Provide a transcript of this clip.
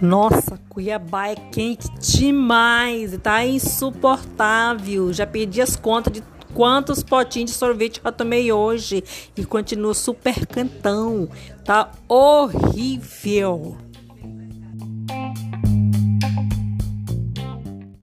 Nossa, Cuiabá é quente demais, tá insuportável. Já perdi as contas de quantos potinhos de sorvete eu tomei hoje e continuo super cantão. Tá horrível.